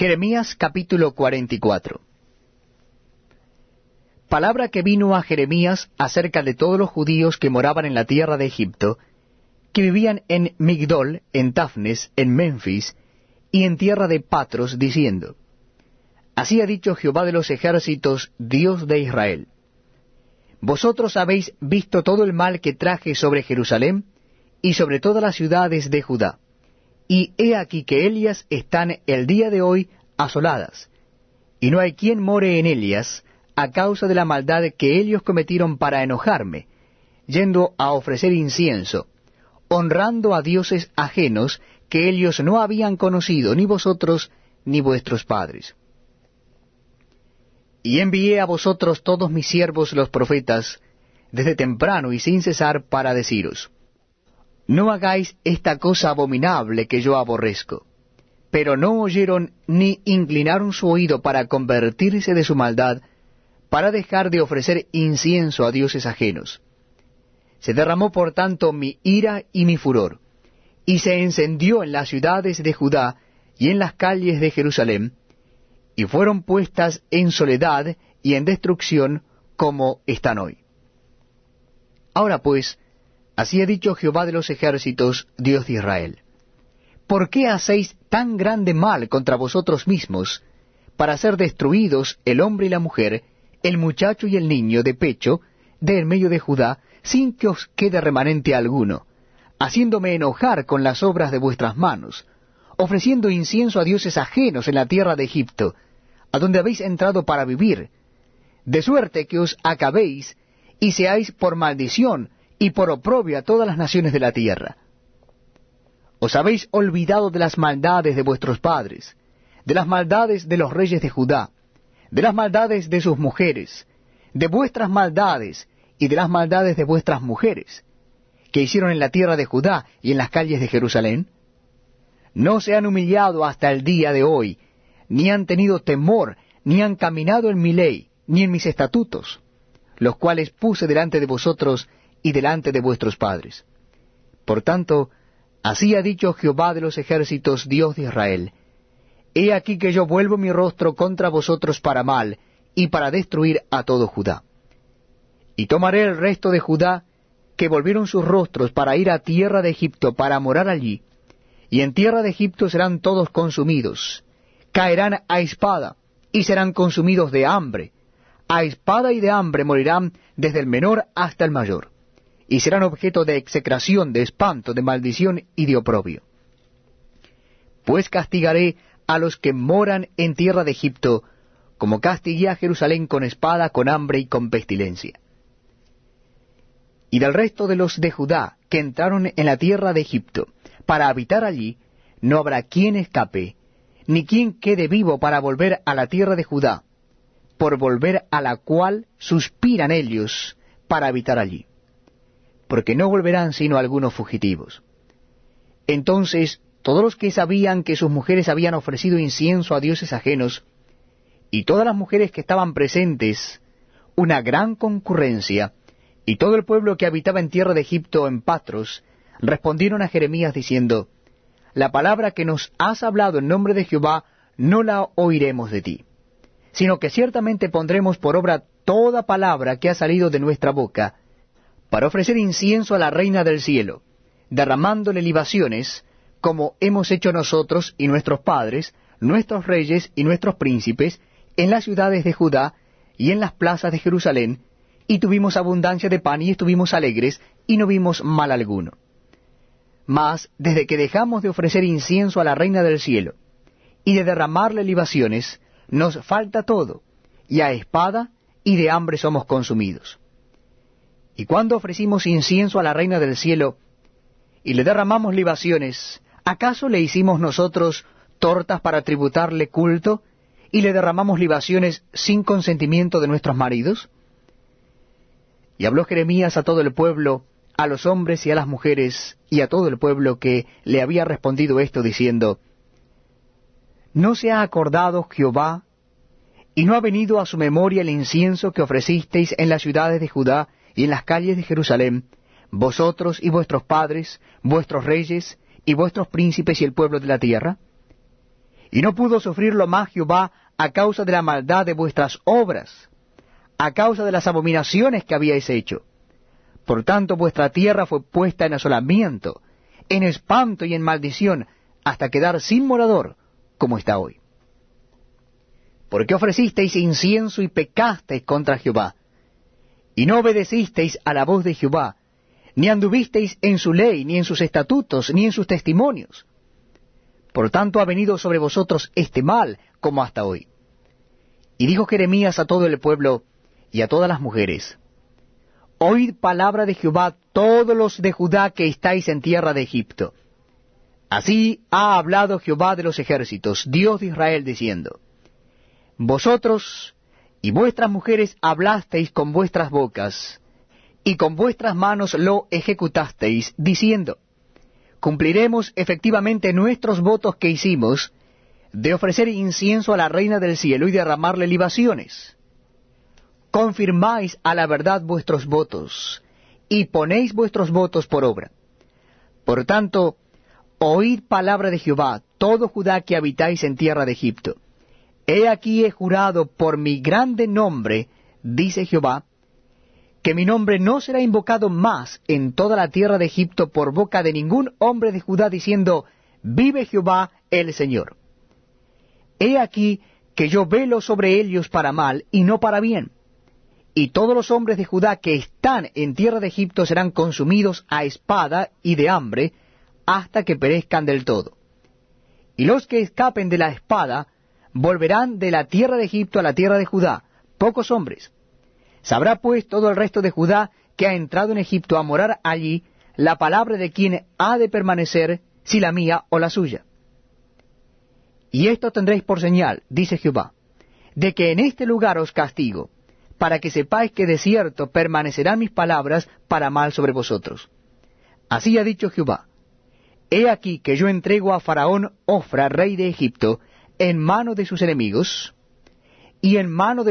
Jeremías capítulo 44 Palabra que vino a Jeremías acerca de todos los judíos que moraban en la tierra de Egipto, que vivían en Migdol, en Tafnes, en Memphis, y en tierra de Patros, diciendo, Así ha dicho Jehová de los ejércitos, Dios de Israel. Vosotros habéis visto todo el mal que traje sobre Jerusalén y sobre todas las ciudades de Judá. Y he aquí que Elias están el día de hoy asoladas, y no hay quien more en Elias a causa de la maldad que ellos cometieron para enojarme, yendo a ofrecer incienso, honrando a dioses ajenos que ellos no habían conocido, ni vosotros ni vuestros padres. Y envié a vosotros todos mis siervos los profetas, desde temprano y sin cesar, para deciros, No hagáis esta cosa abominable que yo aborrezco. Pero no oyeron ni inclinaron su oído para convertirse de su maldad, para dejar de ofrecer incienso a dioses ajenos. Se derramó por tanto mi ira y mi furor, y se encendió en las ciudades de Judá y en las calles de Jerusalén, y fueron puestas en soledad y en destrucción como están hoy. Ahora pues, así ha dicho Jehová de los ejércitos, Dios de Israel, ¿por qué hacéis tan grande mal contra vosotros mismos, para ser destruidos el hombre y la mujer, el muchacho y el niño de pecho, de en medio de Judá, sin que os quede remanente alguno, haciéndome enojar con las obras de vuestras manos, ofreciendo incienso a dioses ajenos en la tierra de Egipto, a donde habéis entrado para vivir, de suerte que os acabéis y seáis por maldición y por oprobio a todas las naciones de la tierra. Os habéis olvidado de las maldades de vuestros padres, de las maldades de los reyes de Judá, de las maldades de sus mujeres, de vuestras maldades y de las maldades de vuestras mujeres, que hicieron en la tierra de Judá y en las calles de Jerusalén? No se han humillado hasta el día de hoy, ni han tenido temor, ni han caminado en mi ley, ni en mis estatutos, los cuales puse delante de vosotros y delante de vuestros padres. Por tanto, así ha dicho Jehová de los ejércitos, Dios de Israel, He aquí que yo vuelvo mi rostro contra vosotros para mal, y para destruir a todo Judá. Y tomaré el resto de Judá, que volvieron sus rostros para ir a tierra de Egipto, para morar allí, y en tierra de Egipto serán todos consumidos, caerán a espada y serán consumidos de hambre. A espada y de hambre morirán desde el menor hasta el mayor, y serán objeto de execración, de espanto, de maldición y de oprobio. Pues castigaré a los que moran en tierra de Egipto, como castigué a Jerusalén con espada, con hambre y con pestilencia. Y del resto de los de Judá que entraron en la tierra de Egipto, para habitar allí, no habrá quien escape, ni quien quede vivo para volver a la tierra de Judá, por volver a la cual suspiran ellos para habitar allí, porque no volverán sino algunos fugitivos. Entonces todos los que sabían que sus mujeres habían ofrecido incienso a dioses ajenos, y todas las mujeres que estaban presentes, una gran concurrencia, y todo el pueblo que habitaba en tierra de Egipto en Patros, respondieron a Jeremías diciendo, la palabra que nos has hablado en nombre de Jehová no la oiremos de ti, sino que ciertamente pondremos por obra toda palabra que ha salido de nuestra boca, para ofrecer incienso a la reina del cielo, derramándole libaciones, como hemos hecho nosotros y nuestros padres, nuestros reyes y nuestros príncipes, en las ciudades de Judá y en las plazas de Jerusalén, y tuvimos abundancia de pan y estuvimos alegres, y no vimos mal alguno. Mas desde que dejamos de ofrecer incienso a la reina del cielo y de derramarle libaciones, nos falta todo, y a espada y de hambre somos consumidos. Y cuando ofrecimos incienso a la reina del cielo y le derramamos libaciones, ¿acaso le hicimos nosotros tortas para tributarle culto y le derramamos libaciones sin consentimiento de nuestros maridos? Y habló Jeremías a todo el pueblo, a los hombres y a las mujeres y a todo el pueblo que le había respondido esto diciendo, ¿No se ha acordado Jehová y no ha venido a su memoria el incienso que ofrecisteis en las ciudades de Judá y en las calles de Jerusalén, vosotros y vuestros padres, vuestros reyes y vuestros príncipes y el pueblo de la tierra? Y no pudo sufrirlo más Jehová a causa de la maldad de vuestras obras, a causa de las abominaciones que habíais hecho. Por tanto vuestra tierra fue puesta en asolamiento, en espanto y en maldición, hasta quedar sin morador, como está hoy. Porque ofrecisteis incienso y pecasteis contra Jehová, y no obedecisteis a la voz de Jehová, ni anduvisteis en su ley, ni en sus estatutos, ni en sus testimonios. Por tanto ha venido sobre vosotros este mal, como hasta hoy. Y dijo Jeremías a todo el pueblo y a todas las mujeres, Oíd palabra de Jehová todos los de Judá que estáis en tierra de Egipto. Así ha hablado Jehová de los ejércitos, Dios de Israel, diciendo, Vosotros y vuestras mujeres hablasteis con vuestras bocas, y con vuestras manos lo ejecutasteis, diciendo, Cumpliremos efectivamente nuestros votos que hicimos, de ofrecer incienso a la reina del cielo y derramarle libaciones. Confirmáis a la verdad vuestros votos, y ponéis vuestros votos por obra. Por tanto, oíd palabra de Jehová, todo Judá que habitáis en tierra de Egipto. He aquí he jurado por mi grande nombre, dice Jehová, que mi nombre no será invocado más en toda la tierra de Egipto por boca de ningún hombre de Judá diciendo, vive Jehová el Señor. He aquí que yo velo sobre ellos para mal y no para bien. Y todos los hombres de Judá que están en tierra de Egipto serán consumidos a espada y de hambre hasta que perezcan del todo. Y los que escapen de la espada volverán de la tierra de Egipto a la tierra de Judá, pocos hombres. Sabrá pues todo el resto de Judá que ha entrado en Egipto a morar allí la palabra de quien ha de permanecer, si la mía o la suya. Y esto tendréis por señal, dice Jehová, de que en este lugar os castigo, para que sepáis que de cierto permanecerán mis palabras para mal sobre vosotros. Así ha dicho Jehová, He aquí que yo entrego a Faraón Ofra, rey de Egipto, en mano de sus enemigos, y en mano de